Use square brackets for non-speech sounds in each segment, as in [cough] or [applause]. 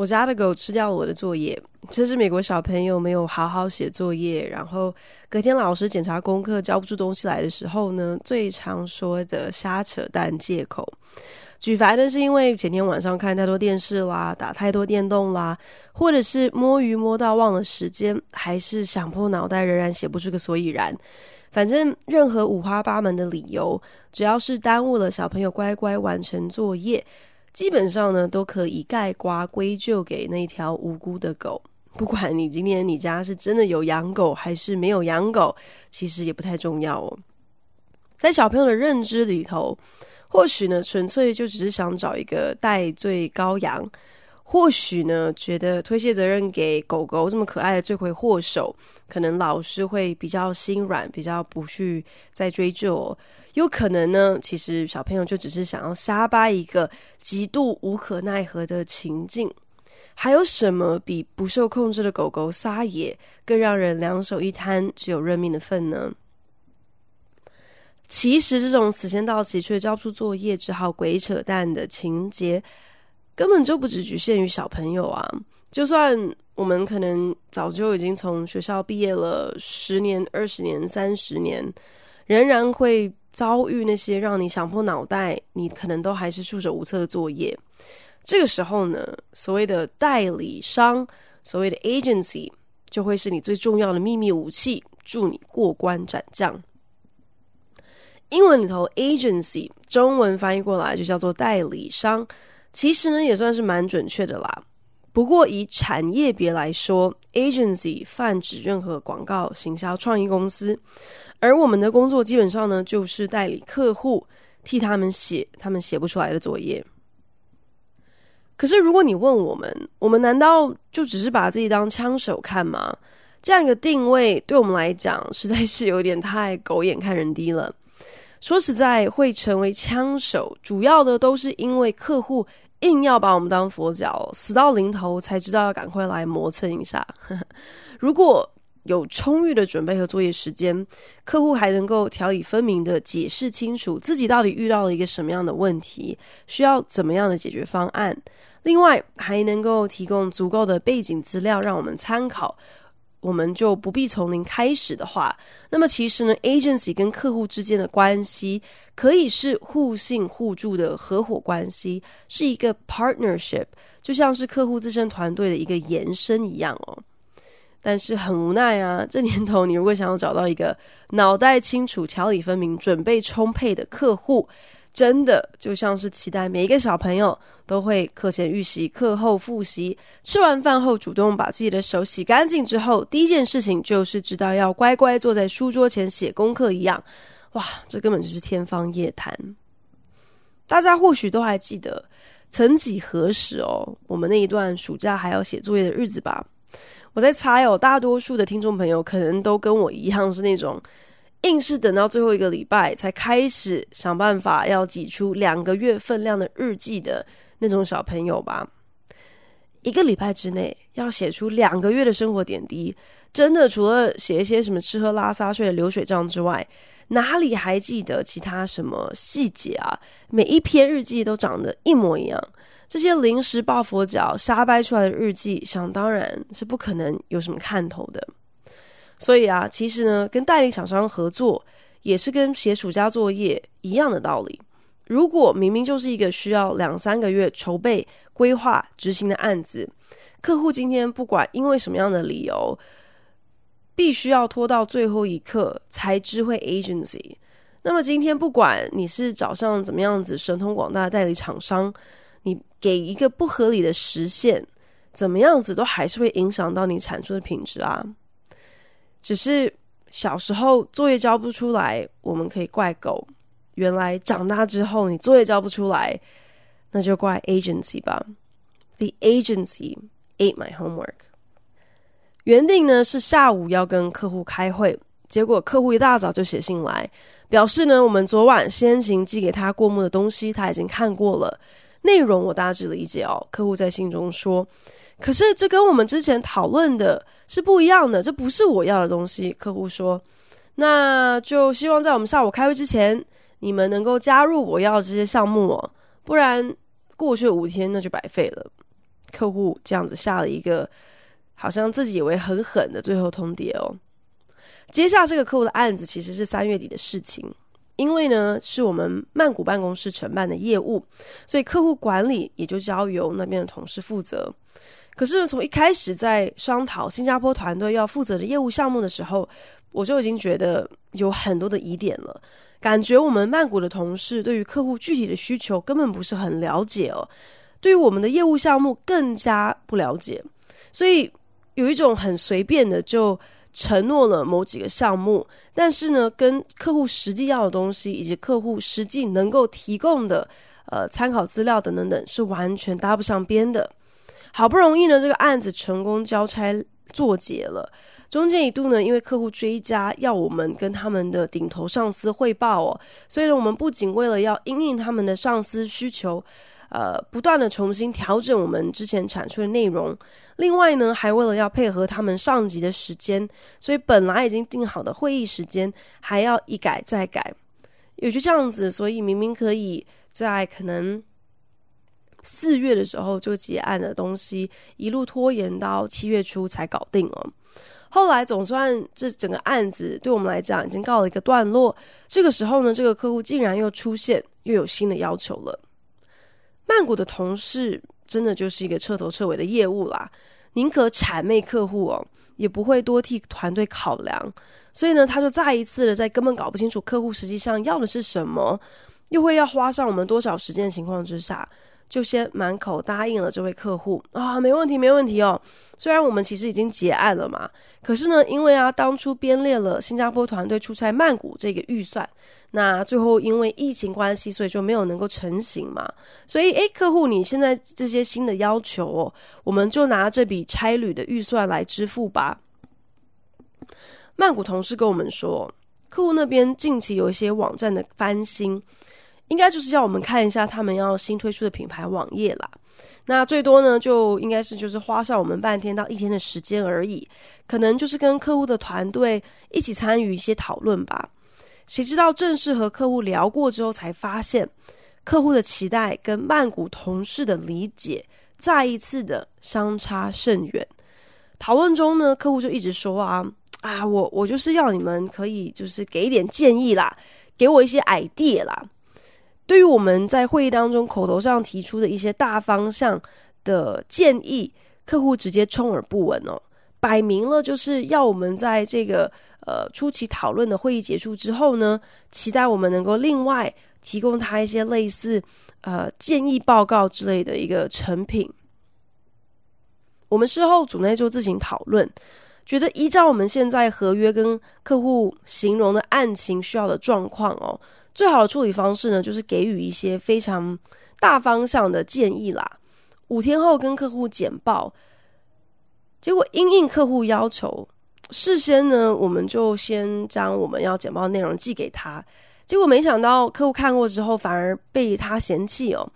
我家的狗吃掉了我的作业。这是美国小朋友没有好好写作业，然后隔天老师检查功课交不出东西来的时候呢，最常说的瞎扯淡借口。举凡呢，是因为前天晚上看太多电视啦，打太多电动啦，或者是摸鱼摸到忘了时间，还是想破脑袋仍然写不出个所以然。反正任何五花八门的理由，只要是耽误了小朋友乖乖完成作业，基本上呢都可以盖瓜归咎给那条无辜的狗。[laughs] 不管你今天你家是真的有养狗还是没有养狗，其实也不太重要哦。在小朋友的认知里头，或许呢纯粹就只是想找一个戴罪羔羊。或许呢，觉得推卸责任给狗狗这么可爱的罪魁祸首，可能老师会比较心软，比较不去再追究哦。有可能呢，其实小朋友就只是想要瞎掰一个极度无可奈何的情境。还有什么比不受控制的狗狗撒野更让人两手一摊，只有认命的份呢？其实这种死线到期却交不出作业，只好鬼扯淡的情节。根本就不只局限于小朋友啊！就算我们可能早就已经从学校毕业了十年、二十年、三十年，仍然会遭遇那些让你想破脑袋，你可能都还是束手无策的作业。这个时候呢，所谓的代理商，所谓的 agency，就会是你最重要的秘密武器，助你过关斩将。英文里头 agency，中文翻译过来就叫做代理商。其实呢，也算是蛮准确的啦。不过以产业别来说，agency 泛指任何广告、行销、创意公司，而我们的工作基本上呢，就是代理客户，替他们写他们写不出来的作业。可是如果你问我们，我们难道就只是把自己当枪手看吗？这样一个定位，对我们来讲，实在是有点太狗眼看人低了。说实在，会成为枪手，主要的都是因为客户硬要把我们当佛脚，死到临头才知道要赶快来磨蹭一下。[laughs] 如果有充裕的准备和作业时间，客户还能够条理分明的解释清楚自己到底遇到了一个什么样的问题，需要怎么样的解决方案。另外，还能够提供足够的背景资料让我们参考。我们就不必从零开始的话，那么其实呢，agency 跟客户之间的关系可以是互信互助的合伙关系，是一个 partnership，就像是客户自身团队的一个延伸一样哦。但是很无奈啊，[laughs] 这年头你如果想要找到一个脑袋清楚、条理分明、准备充沛的客户，真的就像是期待每一个小朋友都会课前预习、课后复习，吃完饭后主动把自己的手洗干净之后，第一件事情就是知道要乖乖坐在书桌前写功课一样。哇，这根本就是天方夜谭！大家或许都还记得，曾几何时哦，我们那一段暑假还要写作业的日子吧？我在猜哦，大多数的听众朋友可能都跟我一样是那种。硬是等到最后一个礼拜才开始想办法要挤出两个月分量的日记的那种小朋友吧。一个礼拜之内要写出两个月的生活点滴，真的除了写一些什么吃喝拉撒睡的流水账之外，哪里还记得其他什么细节啊？每一篇日记都长得一模一样，这些临时抱佛脚瞎掰出来的日记，想当然是不可能有什么看头的。所以啊，其实呢，跟代理厂商合作也是跟写暑假作业一样的道理。如果明明就是一个需要两三个月筹备、规划、执行的案子，客户今天不管因为什么样的理由，必须要拖到最后一刻才知会 agency，那么今天不管你是找上怎么样子神通广大的代理厂商，你给一个不合理的时限，怎么样子都还是会影响到你产出的品质啊。只是小时候作业交不出来，我们可以怪狗。原来长大之后你作业交不出来，那就怪 agency 吧。The agency ate my homework。原定呢是下午要跟客户开会，结果客户一大早就写信来，表示呢我们昨晚先行寄给他过目的东西他已经看过了，内容我大致理解哦。客户在信中说，可是这跟我们之前讨论的是不一样的，这不是我要的东西。客户说，那就希望在我们下午开会之前，你们能够加入我要的这些项目哦，不然过去五天那就白费了。客户这样子下了一个。好像自己以为很狠的最后通牒哦。接下这个客户的案子其实是三月底的事情，因为呢是我们曼谷办公室承办的业务，所以客户管理也就交由那边的同事负责。可是呢，从一开始在商讨新加坡团队要负责的业务项目的时候，我就已经觉得有很多的疑点了，感觉我们曼谷的同事对于客户具体的需求根本不是很了解哦，对于我们的业务项目更加不了解，所以。有一种很随便的就承诺了某几个项目，但是呢，跟客户实际要的东西以及客户实际能够提供的呃参考资料等等等是完全搭不上边的。好不容易呢，这个案子成功交差作结了，中间一度呢，因为客户追加要我们跟他们的顶头上司汇报哦，所以呢，我们不仅为了要因应他们的上司需求。呃，不断的重新调整我们之前产出的内容，另外呢，还为了要配合他们上级的时间，所以本来已经定好的会议时间还要一改再改，也就这样子，所以明明可以在可能四月的时候就结案的东西，一路拖延到七月初才搞定哦。后来总算这整个案子对我们来讲已经告了一个段落，这个时候呢，这个客户竟然又出现，又有新的要求了。曼谷的同事真的就是一个彻头彻尾的业务啦，宁可谄媚客户哦，也不会多替团队考量。所以呢，他就再一次的在根本搞不清楚客户实际上要的是什么，又会要花上我们多少时间的情况之下。就先满口答应了这位客户啊，没问题，没问题哦。虽然我们其实已经结案了嘛，可是呢，因为啊，当初编列了新加坡团队出差曼谷这个预算，那最后因为疫情关系，所以就没有能够成型嘛。所以，诶，客户你现在这些新的要求哦，我们就拿这笔差旅的预算来支付吧。曼谷同事跟我们说，客户那边近期有一些网站的翻新。应该就是要我们看一下他们要新推出的品牌网页啦。那最多呢，就应该是就是花上我们半天到一天的时间而已，可能就是跟客户的团队一起参与一些讨论吧。谁知道正式和客户聊过之后，才发现客户的期待跟曼谷同事的理解再一次的相差甚远。讨论中呢，客户就一直说啊啊，我我就是要你们可以就是给一点建议啦，给我一些 idea 啦。对于我们在会议当中口头上提出的一些大方向的建议，客户直接充耳不闻哦，摆明了就是要我们在这个呃初期讨论的会议结束之后呢，期待我们能够另外提供他一些类似呃建议报告之类的一个成品。我们事后组内就自行讨论，觉得依照我们现在合约跟客户形容的案情需要的状况哦。最好的处理方式呢，就是给予一些非常大方向的建议啦。五天后跟客户简报，结果因应客户要求，事先呢我们就先将我们要简报的内容寄给他。结果没想到客户看过之后，反而被他嫌弃哦。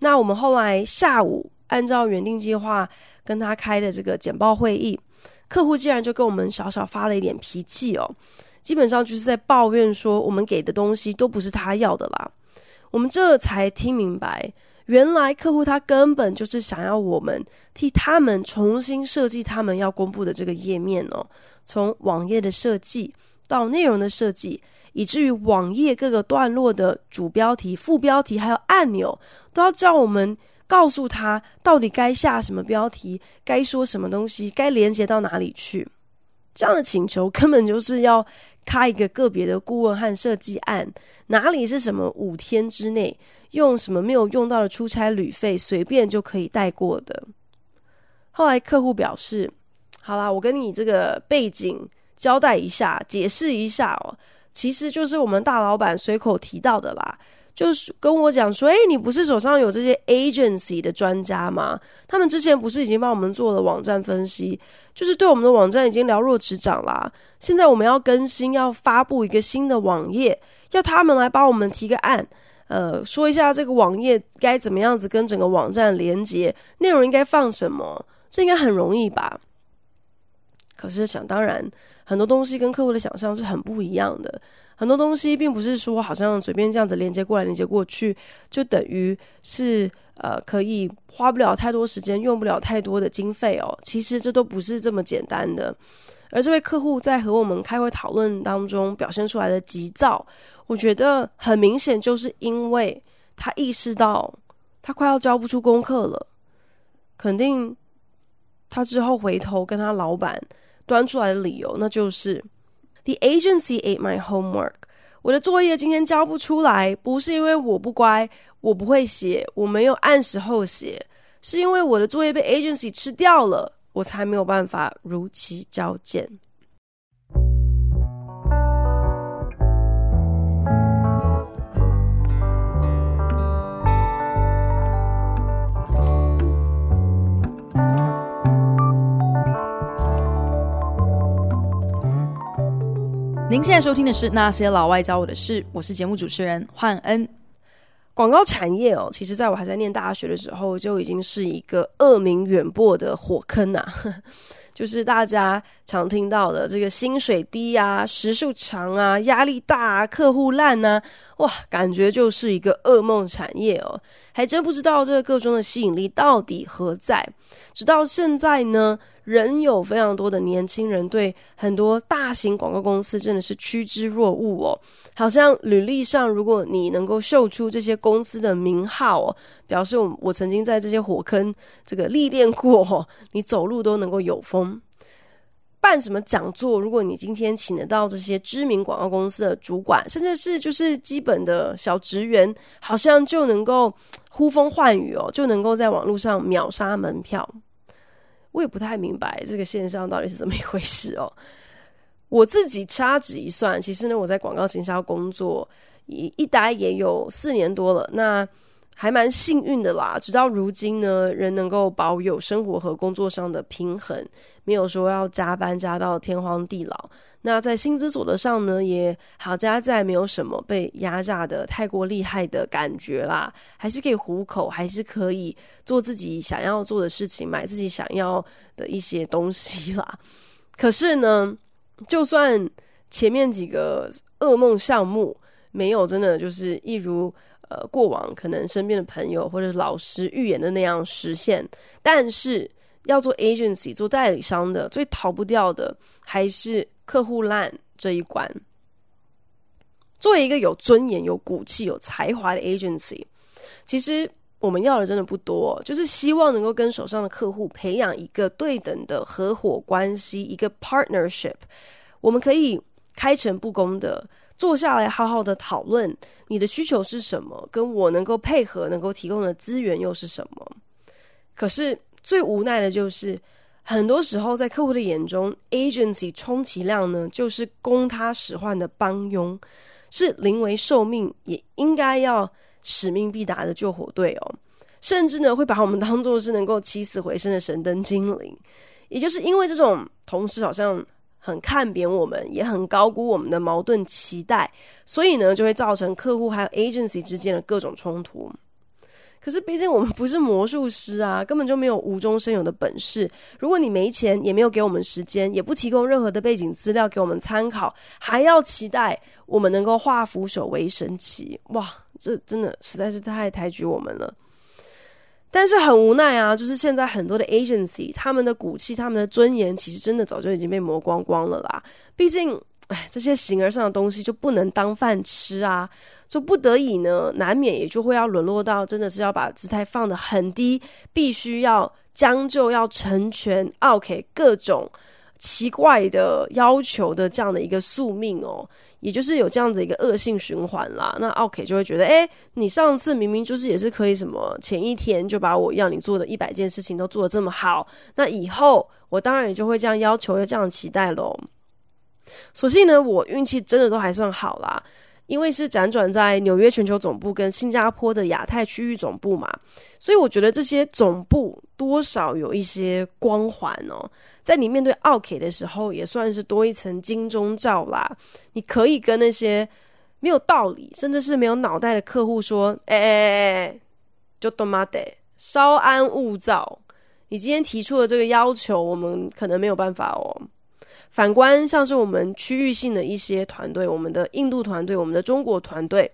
那我们后来下午按照原定计划跟他开的这个简报会议，客户竟然就跟我们小小发了一点脾气哦。基本上就是在抱怨说，我们给的东西都不是他要的啦。我们这才听明白，原来客户他根本就是想要我们替他们重新设计他们要公布的这个页面哦，从网页的设计到内容的设计，以至于网页各个段落的主标题、副标题还有按钮，都要叫我们告诉他到底该下什么标题，该说什么东西，该连接到哪里去。这样的请求根本就是要开一个个别的顾问和设计案，哪里是什么五天之内用什么没有用到的出差旅费随便就可以带过的。后来客户表示：“好啦，我跟你这个背景交代一下，解释一下哦，其实就是我们大老板随口提到的啦。就是跟我讲说，诶，你不是手上有这些 agency 的专家吗？他们之前不是已经帮我们做了网站分析，就是对我们的网站已经了若指掌啦。现在我们要更新，要发布一个新的网页，要他们来帮我们提个案，呃，说一下这个网页该怎么样子跟整个网站连接，内容应该放什么，这应该很容易吧？可是想当然，很多东西跟客户的想象是很不一样的。很多东西并不是说好像随便这样子连接过来、连接过去，就等于是呃可以花不了太多时间、用不了太多的经费哦。其实这都不是这么简单的。而这位客户在和我们开会讨论当中表现出来的急躁，我觉得很明显就是因为他意识到他快要交不出功课了，肯定他之后回头跟他老板端出来的理由，那就是。The agency ate my homework。我的作业今天交不出来，不是因为我不乖，我不会写，我没有按时候写，是因为我的作业被 agency 吃掉了，我才没有办法如期交件。您现在收听的是《那些老外教我的事》，我是节目主持人焕恩。广告产业哦，其实在我还在念大学的时候，就已经是一个恶名远播的火坑呐、就是大家常听到的这个薪水低啊、时数长啊、压力大啊、客户烂呐、啊，哇，感觉就是一个噩梦产业哦。还真不知道这个个中的吸引力到底何在。直到现在呢，仍有非常多的年轻人对很多大型广告公司真的是趋之若鹜哦。好像履历上，如果你能够秀出这些公司的名号哦，表示我我曾经在这些火坑这个历练过，你走路都能够有风。办什么讲座，如果你今天请得到这些知名广告公司的主管，甚至是就是基本的小职员，好像就能够呼风唤雨哦，就能够在网络上秒杀门票。我也不太明白这个现象到底是怎么一回事哦。我自己掐指一算，其实呢，我在广告行销工作一一待也有四年多了，那还蛮幸运的啦。直到如今呢，仍能够保有生活和工作上的平衡，没有说要加班加到天荒地老。那在薪资所得上呢，也好加在没有什么被压榨的太过厉害的感觉啦，还是可以糊口，还是可以做自己想要做的事情，买自己想要的一些东西啦。可是呢，就算前面几个噩梦项目没有真的就是一如呃过往可能身边的朋友或者是老师预言的那样实现，但是要做 agency 做代理商的最逃不掉的还是客户烂这一关。作为一个有尊严、有骨气、有才华的 agency，其实我们要的真的不多，就是希望能够跟手上的客户培养一个对等的合伙关系，一个 partnership。我们可以开诚布公的坐下来，好好的讨论你的需求是什么，跟我能够配合、能够提供的资源又是什么。可是最无奈的就是，很多时候在客户的眼中，agency 充其量呢就是供他使唤的帮佣，是临危受命也应该要使命必达的救火队哦，甚至呢会把我们当做是能够起死回生的神灯精灵。也就是因为这种同时好像。很看扁我们，也很高估我们的矛盾期待，所以呢，就会造成客户还有 agency 之间的各种冲突。可是，毕竟我们不是魔术师啊，根本就没有无中生有的本事。如果你没钱，也没有给我们时间，也不提供任何的背景资料给我们参考，还要期待我们能够化腐朽为神奇，哇，这真的实在是太抬举我们了。但是很无奈啊，就是现在很多的 agency，他们的骨气、他们的尊严，其实真的早就已经被磨光光了啦。毕竟，哎，这些形而上的东西就不能当饭吃啊，就不得已呢，难免也就会要沦落到真的是要把姿态放得很低，必须要将就、要成全，OK，各种奇怪的要求的这样的一个宿命哦。也就是有这样的一个恶性循环啦，那 OK 就会觉得，诶，你上次明明就是也是可以什么，前一天就把我要你做的一百件事情都做的这么好，那以后我当然也就会这样要求，要这样期待喽。所幸呢，我运气真的都还算好啦，因为是辗转在纽约全球总部跟新加坡的亚太区域总部嘛，所以我觉得这些总部多少有一些光环哦。在你面对奥 K 的时候，也算是多一层金钟罩啦。你可以跟那些没有道理，甚至是没有脑袋的客户说：“哎哎哎哎，就他妈的，稍安勿躁。你今天提出的这个要求，我们可能没有办法哦。”反观像是我们区域性的一些团队，我们的印度团队，我们的中国团队，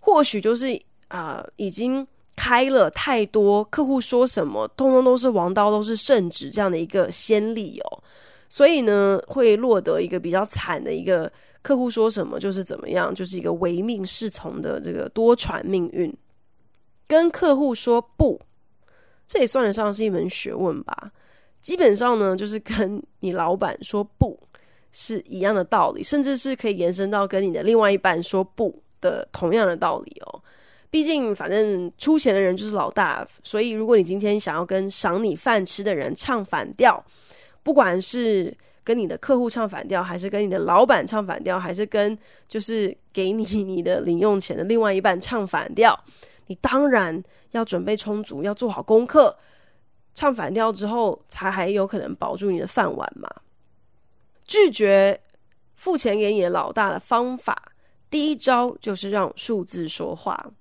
或许就是啊、已经。开了太多，客户说什么，通通都是王道，都是圣旨这样的一个先例哦，所以呢，会落得一个比较惨的一个客户说什么就是怎么样，就是一个唯命是从的这个多舛命运。跟客户说不，这也算得上是一门学问吧。基本上呢，就是跟你老板说不是一样的道理，甚至是可以延伸到跟你的另外一半说不的同样的道理哦。毕竟，反正出钱的人就是老大，所以如果你今天想要跟赏你饭吃的人唱反调，不管是跟你的客户唱反调，还是跟你的老板唱反调，还是跟就是给你你的零用钱的另外一半唱反调，你当然要准备充足，要做好功课，唱反调之后才还有可能保住你的饭碗嘛。拒绝付钱给你的老大的方法，第一招就是让数字说话。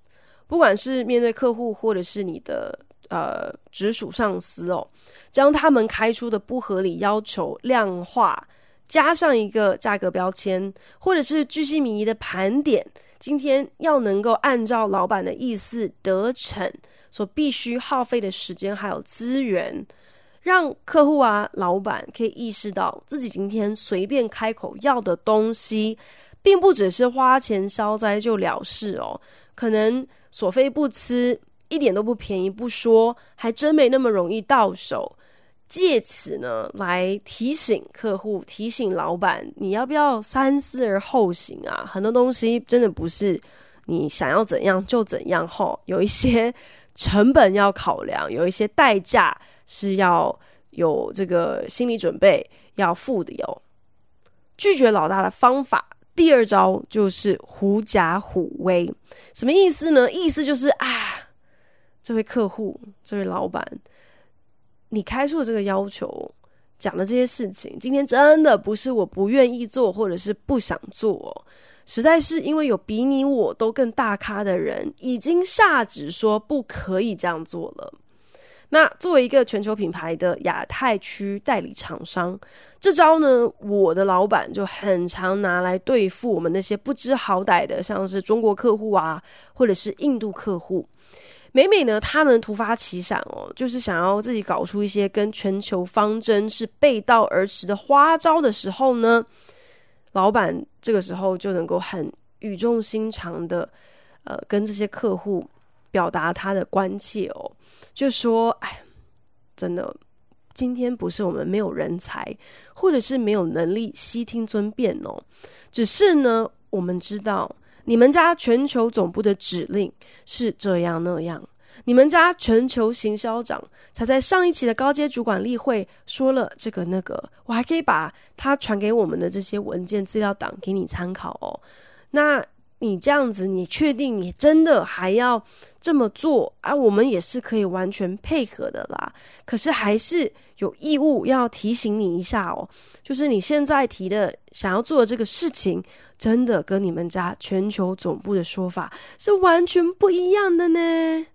不管是面对客户，或者是你的呃直属上司哦，将他们开出的不合理要求量化，加上一个价格标签，或者是巨细靡遗的盘点，今天要能够按照老板的意思得逞，所必须耗费的时间还有资源，让客户啊、老板可以意识到自己今天随便开口要的东西，并不只是花钱消灾就了事哦，可能。所费不貲，一点都不便宜不说，还真没那么容易到手。借此呢，来提醒客户、提醒老板，你要不要三思而后行啊？很多东西真的不是你想要怎样就怎样，吼，有一些成本要考量，有一些代价是要有这个心理准备要付的哟。拒绝老大的方法。第二招就是狐假虎威，什么意思呢？意思就是啊，这位客户、这位老板，你开出的这个要求，讲的这些事情，今天真的不是我不愿意做，或者是不想做，实在是因为有比你我都更大咖的人已经下旨说不可以这样做了。那作为一个全球品牌的亚太区代理厂商，这招呢，我的老板就很常拿来对付我们那些不知好歹的，像是中国客户啊，或者是印度客户。每每呢，他们突发奇想哦，就是想要自己搞出一些跟全球方针是背道而驰的花招的时候呢，老板这个时候就能够很语重心长的，呃，跟这些客户表达他的关切哦。就说，哎，真的，今天不是我们没有人才，或者是没有能力悉听尊便哦，只是呢，我们知道你们家全球总部的指令是这样那样，你们家全球行销长才在上一期的高阶主管例会说了这个那个，我还可以把他传给我们的这些文件资料档给你参考哦，那。你这样子，你确定你真的还要这么做啊？我们也是可以完全配合的啦。可是还是有义务要提醒你一下哦，就是你现在提的想要做的这个事情，真的跟你们家全球总部的说法是完全不一样的呢。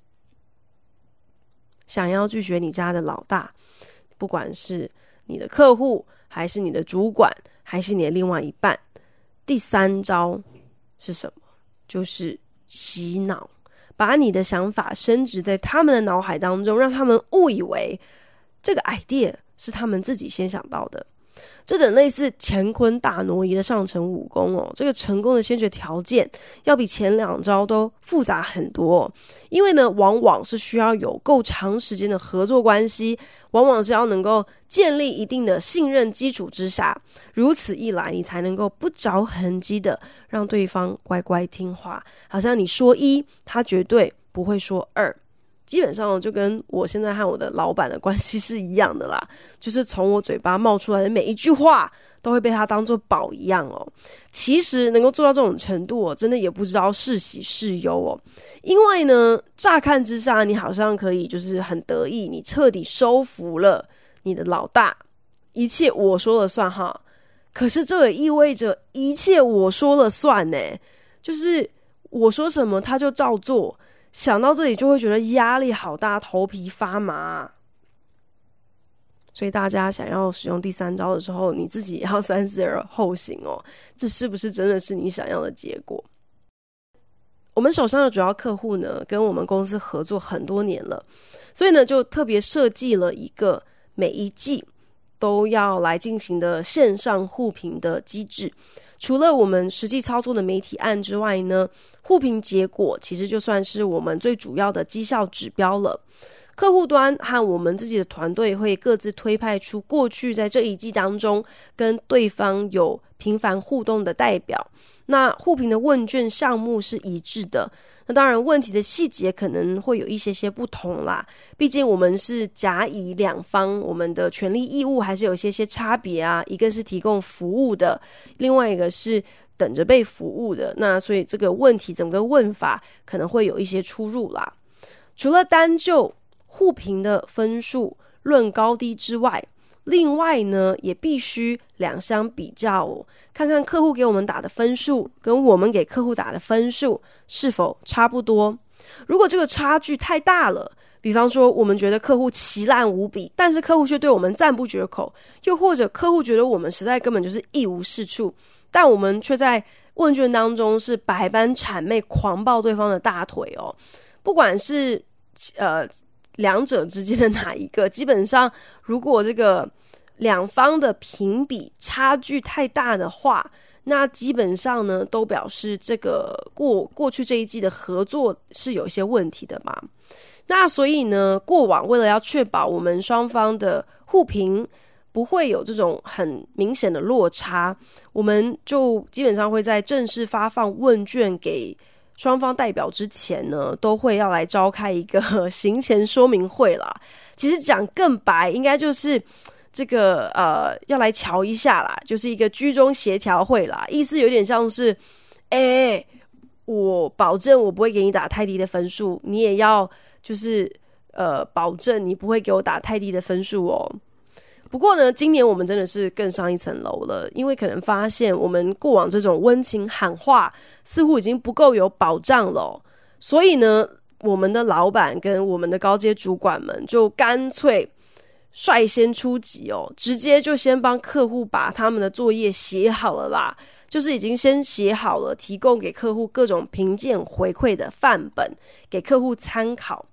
想要拒绝你家的老大，不管是你的客户，还是你的主管，还是你的另外一半，第三招。是什么？就是洗脑，把你的想法深植在他们的脑海当中，让他们误以为这个 idea 是他们自己先想到的。这等类似乾坤大挪移的上乘武功哦，这个成功的先决条件要比前两招都复杂很多。因为呢，往往是需要有够长时间的合作关系，往往是要能够建立一定的信任基础之下，如此一来，你才能够不着痕迹的让对方乖乖听话，好像你说一，他绝对不会说二。基本上就跟我现在和我的老板的关系是一样的啦，[laughs] 就是从我嘴巴冒出来的每一句话，都会被他当做宝一样哦。其实能够做到这种程度，哦，真的也不知道是喜是忧哦。因为呢，乍看之下，你好像可以就是很得意，你彻底收服了你的老大，一切我说了算哈。可是这也意味着一切我说了算呢，就是我说什么他就照做。想到这里就会觉得压力好大，头皮发麻。所以大家想要使用第三招的时候，你自己也要 [laughs] 三思而后行哦。这是不是真的是你想要的结果？我们手上的主要客户呢，跟我们公司合作很多年了，所以呢，就特别设计了一个每一季都要来进行的线上互评的机制。除了我们实际操作的媒体案之外呢，互评结果其实就算是我们最主要的绩效指标了。客户端和我们自己的团队会各自推派出过去在这一季当中跟对方有频繁互动的代表。那互评的问卷项目是一致的。那当然，问题的细节可能会有一些些不同啦。毕竟我们是甲乙两方，我们的权利义务还是有些些差别啊。一个是提供服务的，另外一个是等着被服务的。那所以这个问题整个问法可能会有一些出入啦。除了单就互评的分数论高低之外，另外呢，也必须两相比较哦，看看客户给我们打的分数跟我们给客户打的分数是否差不多。如果这个差距太大了，比方说我们觉得客户奇烂无比，但是客户却对我们赞不绝口，又或者客户觉得我们实在根本就是一无是处，但我们却在问卷当中是百般谄媚、狂抱对方的大腿哦，不管是呃。两者之间的哪一个？基本上，如果这个两方的评比差距太大的话，那基本上呢，都表示这个过过去这一季的合作是有一些问题的嘛。那所以呢，过往为了要确保我们双方的互评不会有这种很明显的落差，我们就基本上会在正式发放问卷给。双方代表之前呢，都会要来召开一个 [laughs] 行前说明会啦。其实讲更白，应该就是这个呃，要来瞧一下啦，就是一个居中协调会啦。意思有点像是，哎，我保证我不会给你打太低的分数，你也要就是呃，保证你不会给我打太低的分数哦。不过呢，今年我们真的是更上一层楼了，因为可能发现我们过往这种温情喊话似乎已经不够有保障了，所以呢，我们的老板跟我们的高阶主管们就干脆率先出击哦，直接就先帮客户把他们的作业写好了啦，就是已经先写好了，提供给客户各种评鉴回馈的范本给客户参考。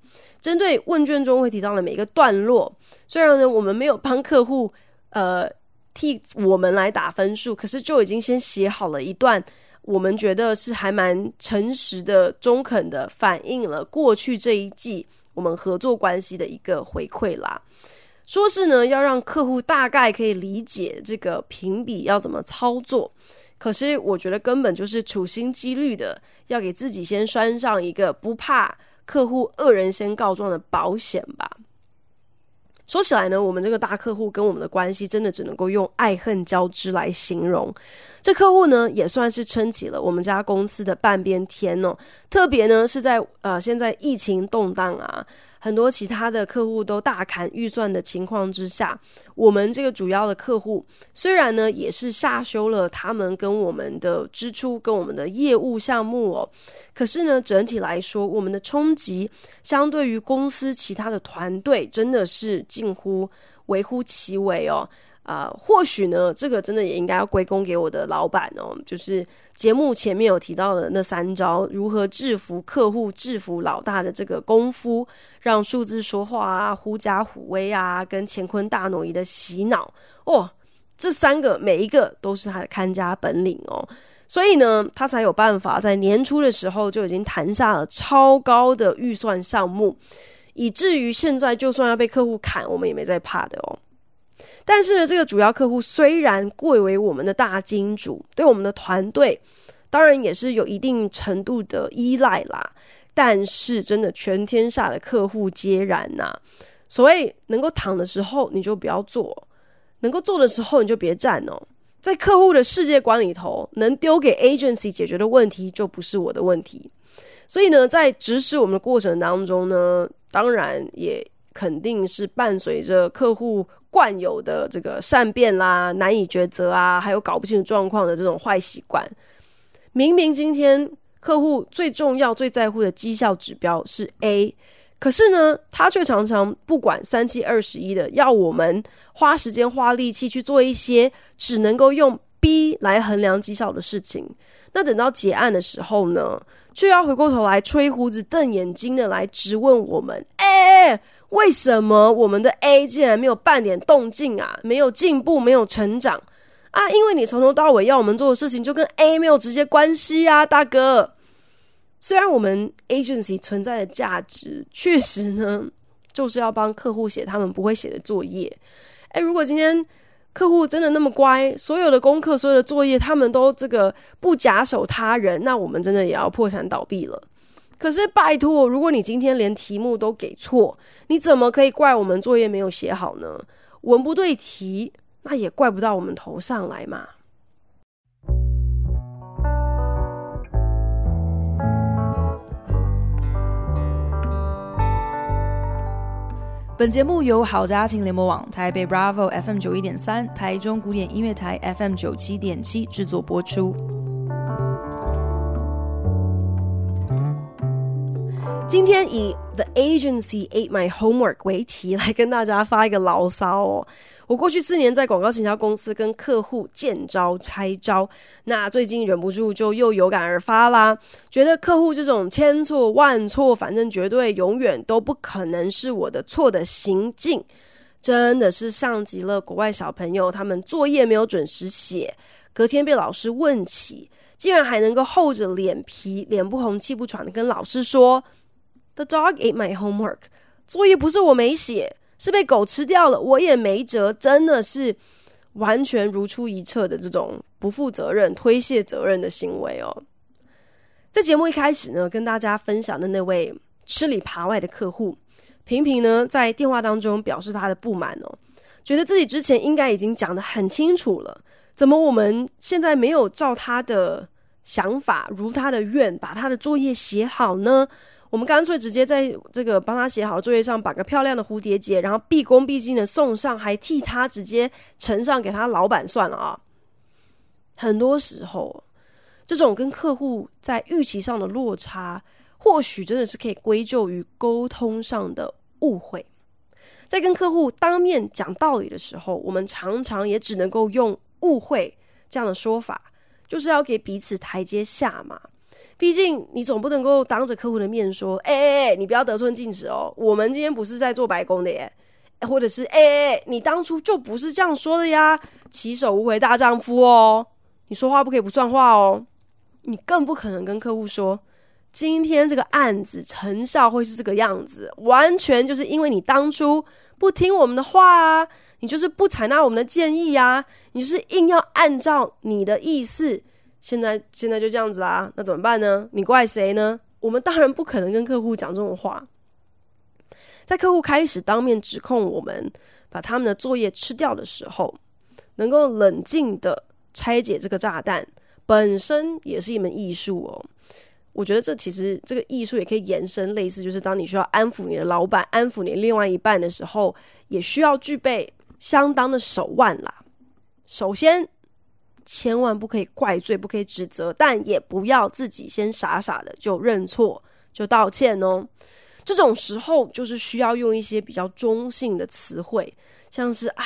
针对问卷中会提到的每一个段落，虽然呢，我们没有帮客户呃替我们来打分数，可是就已经先写好了一段我们觉得是还蛮诚实的、中肯的反映了过去这一季我们合作关系的一个回馈啦。说是呢，要让客户大概可以理解这个评比要怎么操作，可是我觉得根本就是处心积虑的要给自己先拴上一个不怕。客户恶人先告状的保险吧。说起来呢，我们这个大客户跟我们的关系真的只能够用爱恨交织来形容。这客户呢，也算是撑起了我们家公司的半边天哦。特别呢，是在呃现在疫情动荡啊。很多其他的客户都大砍预算的情况之下，我们这个主要的客户虽然呢也是下修了他们跟我们的支出跟我们的业务项目哦，可是呢整体来说，我们的冲击相对于公司其他的团队真的是近乎微乎其微哦。啊、或许呢，这个真的也应该要归功给我的老板哦。就是节目前面有提到的那三招，如何制服客户、制服老大的这个功夫，让数字说话啊，狐假虎威啊，跟乾坤大挪移的洗脑哦，这三个每一个都是他的看家本领哦。所以呢，他才有办法在年初的时候就已经谈下了超高的预算项目，以至于现在就算要被客户砍，我们也没在怕的哦。但是呢，这个主要客户虽然贵为我们的大金主，对我们的团队当然也是有一定程度的依赖啦。但是真的全天下的客户皆然呐、所谓能够躺的时候你就不要坐，能够坐的时候你就别站哦。在客户的世界观里头，能丢给 agency 解决的问题就不是我的问题。所以呢，在指使我们的过程当中呢，当然也肯定是伴随着客户惯有的这个善变啦、难以抉择啊，还有搞不清楚状况的这种坏习惯。明明今天客户最重要、最在乎的绩效指标是 A。可是呢，他却常常不管三七二十一的，要我们花时间花力气去做一些只能够用 B 来衡量绩效的事情。那等到结案的时候呢，却要回过头来吹胡子瞪眼睛的来质问我们：哎，为什么我们的 A 竟然没有半点动静啊？没有进步，没有成长啊？因为你从头到尾要我们做的事情就跟 A 没有直接关系啊，大哥。虽然我们 agency 存在的价值确实呢，就是要帮客户写他们不会写的作业。诶，如果今天客户真的那么乖，所有的功课、所有的作业，他们都这个不假手他人，那我们真的也要破产倒闭了。可是拜托，如果你今天连题目都给错，你怎么可以怪我们作业没有写好呢？文不对题，那也怪不到我们头上来嘛。本节目由好家庭联播网、台北 Bravo FM 九一点三、台中古典音乐台 FM 九七点七制作播出。今天以 The Agency Ate My Homework 为题来跟大家发一个牢骚哦。我过去四年在广告行销公司跟客户见招拆招，那最近忍不住就又有感而发啦，觉得客户这种千错万错，反正绝对永远都不可能是我的错的行径，真的是像极了国外小朋友，他们作业没有准时写，隔天被老师问起，竟然还能够厚着脸皮，脸不红气不喘的跟老师说：“The dog ate my homework，作业不是我没写。”是被狗吃掉了，我也没辙，真的是完全如出一辙的这种不负责任、推卸责任的行为哦。在节目一开始呢，跟大家分享的那位吃里扒外的客户，频频呢在电话当中表示他的不满哦，觉得自己之前应该已经讲得很清楚了，怎么我们现在没有照他的想法、如他的愿，把他的作业写好呢？我们干脆直接在这个帮他写好的作业上绑个漂亮的蝴蝶结，然后毕恭毕敬的送上，还替他直接呈上给他老板算了啊。很多时候，这种跟客户在预期上的落差，或许真的是可以归咎于沟通上的误会。在跟客户当面讲道理的时候，我们常常也只能够用误会这样的说法，就是要给彼此台阶下嘛。毕竟，你总不能够当着客户的面说：“哎哎哎，你不要得寸进尺哦，我们今天不是在做白工的耶。”或者是“哎哎哎，你当初就不是这样说的呀，起手无回大丈夫哦，你说话不可以不算话哦。”你更不可能跟客户说：“今天这个案子成效会是这个样子，完全就是因为你当初不听我们的话啊，你就是不采纳我们的建议呀，你就是硬要按照你的意思。”现在现在就这样子啊，那怎么办呢？你怪谁呢？我们当然不可能跟客户讲这种话。在客户开始当面指控我们把他们的作业吃掉的时候，能够冷静的拆解这个炸弹，本身也是一门艺术哦。我觉得这其实这个艺术也可以延伸，类似就是当你需要安抚你的老板、安抚你另外一半的时候，也需要具备相当的手腕啦。首先。千万不可以怪罪，不可以指责，但也不要自己先傻傻的就认错、就道歉哦。这种时候就是需要用一些比较中性的词汇，像是啊，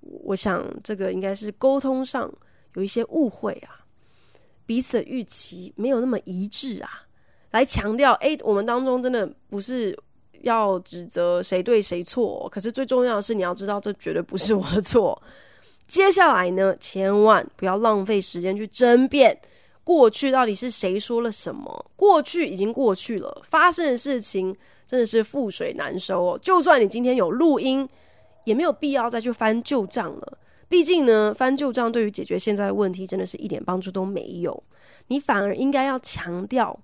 我想这个应该是沟通上有一些误会啊，彼此的预期没有那么一致啊，来强调，诶，我们当中真的不是要指责谁对谁错，可是最重要的是你要知道，这绝对不是我的错。接下来呢，千万不要浪费时间去争辩过去到底是谁说了什么。过去已经过去了，发生的事情真的是覆水难收哦。就算你今天有录音，也没有必要再去翻旧账了。毕竟呢，翻旧账对于解决现在的问题真的是一点帮助都没有。你反而应该要强调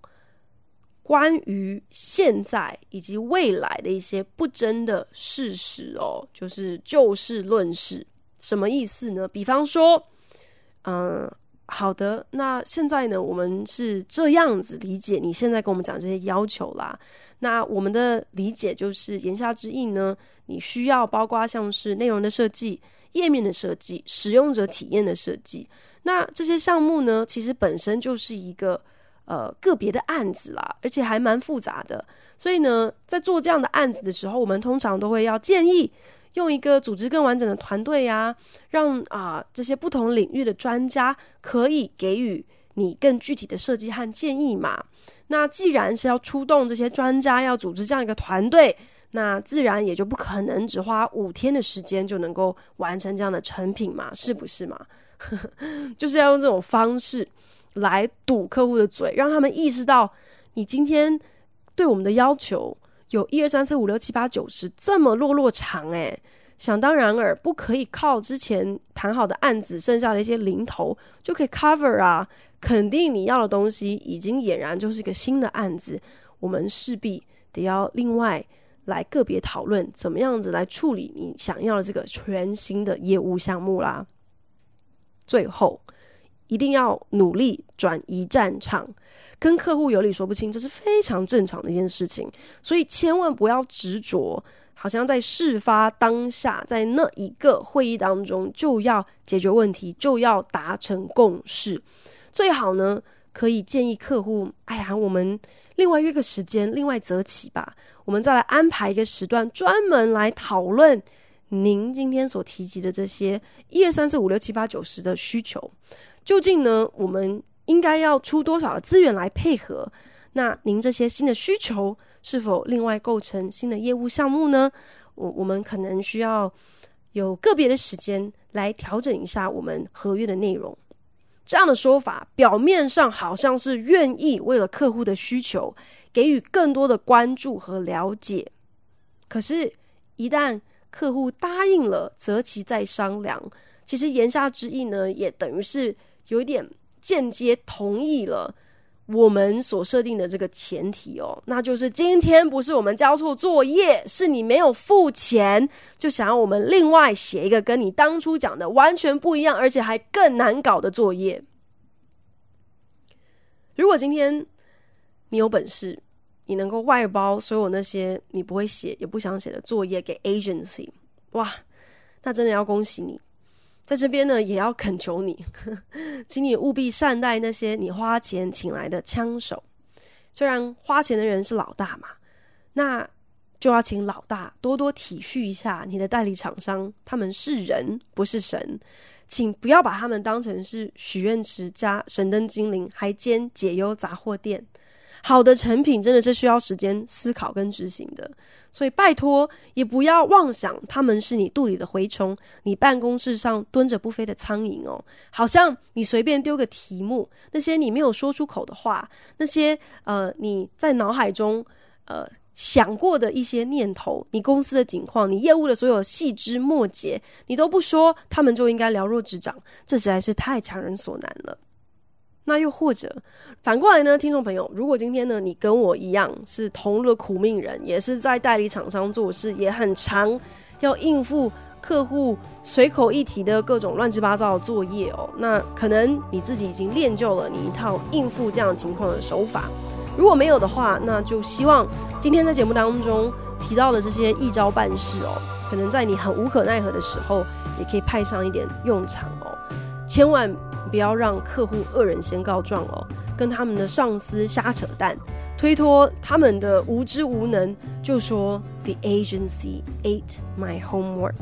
关于现在以及未来的一些不争的事实哦，就是就事论事。什么意思呢？比方说，嗯，好的，那现在呢，我们是这样子理解你现在跟我们讲这些要求啦。那我们的理解就是言下之意呢，你需要包括像是内容的设计、页面的设计、使用者体验的设计。那这些项目呢，其实本身就是一个呃个别的案子啦，而且还蛮复杂的。所以呢，在做这样的案子的时候，我们通常都会要建议。用一个组织更完整的团队呀，让啊、这些不同领域的专家可以给予你更具体的设计和建议嘛。那既然是要出动这些专家，要组织这样一个团队，那自然也就不可能只花五天的时间就能够完成这样的成品嘛，是不是嘛？[laughs] 就是要用这种方式来堵客户的嘴，让他们意识到你今天对我们的要求。有一二三四五六七八九十这么落落长诶，想当然尔，不可以靠之前谈好的案子剩下的一些零头就可以 cover 啊！肯定你要的东西已经俨然就是一个新的案子，我们势必得要另外来个别讨论怎么样子来处理你想要的这个全新的业务项目啦。最后，一定要努力转移战场。跟客户有理说不清，这是非常正常的一件事情，所以千万不要执着，好像在事发当下，在那一个会议当中就要解决问题，就要达成共识。最好呢，可以建议客户，哎呀，我们另外约个时间，另外择期吧，我们再来安排一个时段，专门来讨论您今天所提及的这些一二三四五六七八九十的需求，究竟呢，我们。应该要出多少的资源来配合？那您这些新的需求是否另外构成新的业务项目呢？我我们可能需要有个别的时间来调整一下我们合约的内容。这样的说法表面上好像是愿意为了客户的需求给予更多的关注和了解，可是，一旦客户答应了，择期再商量，其实言下之意呢，也等于是有一点。间接同意了我们所设定的这个前提哦，那就是今天不是我们交错作业，是你没有付钱，就想要我们另外写一个跟你当初讲的完全不一样，而且还更难搞的作业。如果今天你有本事，你能够外包所有那些你不会写也不想写的作业给 agency，哇，那真的要恭喜你。在这边呢，也要恳求你，[laughs] 请你务必善待那些你花钱请来的枪手。虽然花钱的人是老大嘛，那就要请老大多多体恤一下你的代理厂商，他们是人，不是神，请不要把他们当成是许愿池加神灯精灵，还兼解忧杂货店。好的成品真的是需要时间思考跟执行的，所以拜托也不要妄想他们是你肚里的蛔虫，你办公室上蹲着不飞的苍蝇哦。好像你随便丢个题目，那些你没有说出口的话，那些呃你在脑海中呃想过的一些念头，你公司的景况，你业务的所有细枝末节，你都不说，他们就应该了若指掌，这实在是太强人所难了。那又或者反过来呢？听众朋友，如果今天呢，你跟我一样是同了苦命人，也是在代理厂商做事，也很常要应付客户随口一提的各种乱七八糟的作业哦。那可能你自己已经练就了你一套应付这样情况的手法。如果没有的话，那就希望今天在节目当中提到的这些一招半式哦，可能在你很无可奈何的时候，也可以派上一点用场哦。千万。不要让客户恶人先告状哦，跟他们的上司瞎扯淡，推脱他们的无知无能，就说 The agency ate my homework。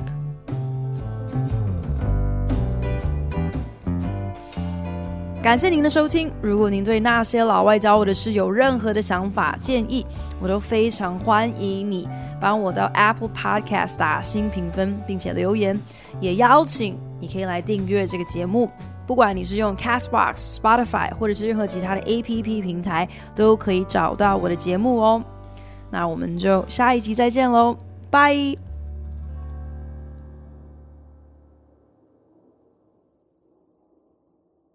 感谢您的收听，如果您对那些老外教我的事有任何的想法建议，我都非常欢迎你帮我到 Apple Podcast 打新评分，并且留言，也邀请你可以来订阅这个节目。不管你是用 Castbox、Spotify 或者是任何其他的 APP 平台，都可以找到我的节目哦。那我们就下一集再见喽，拜。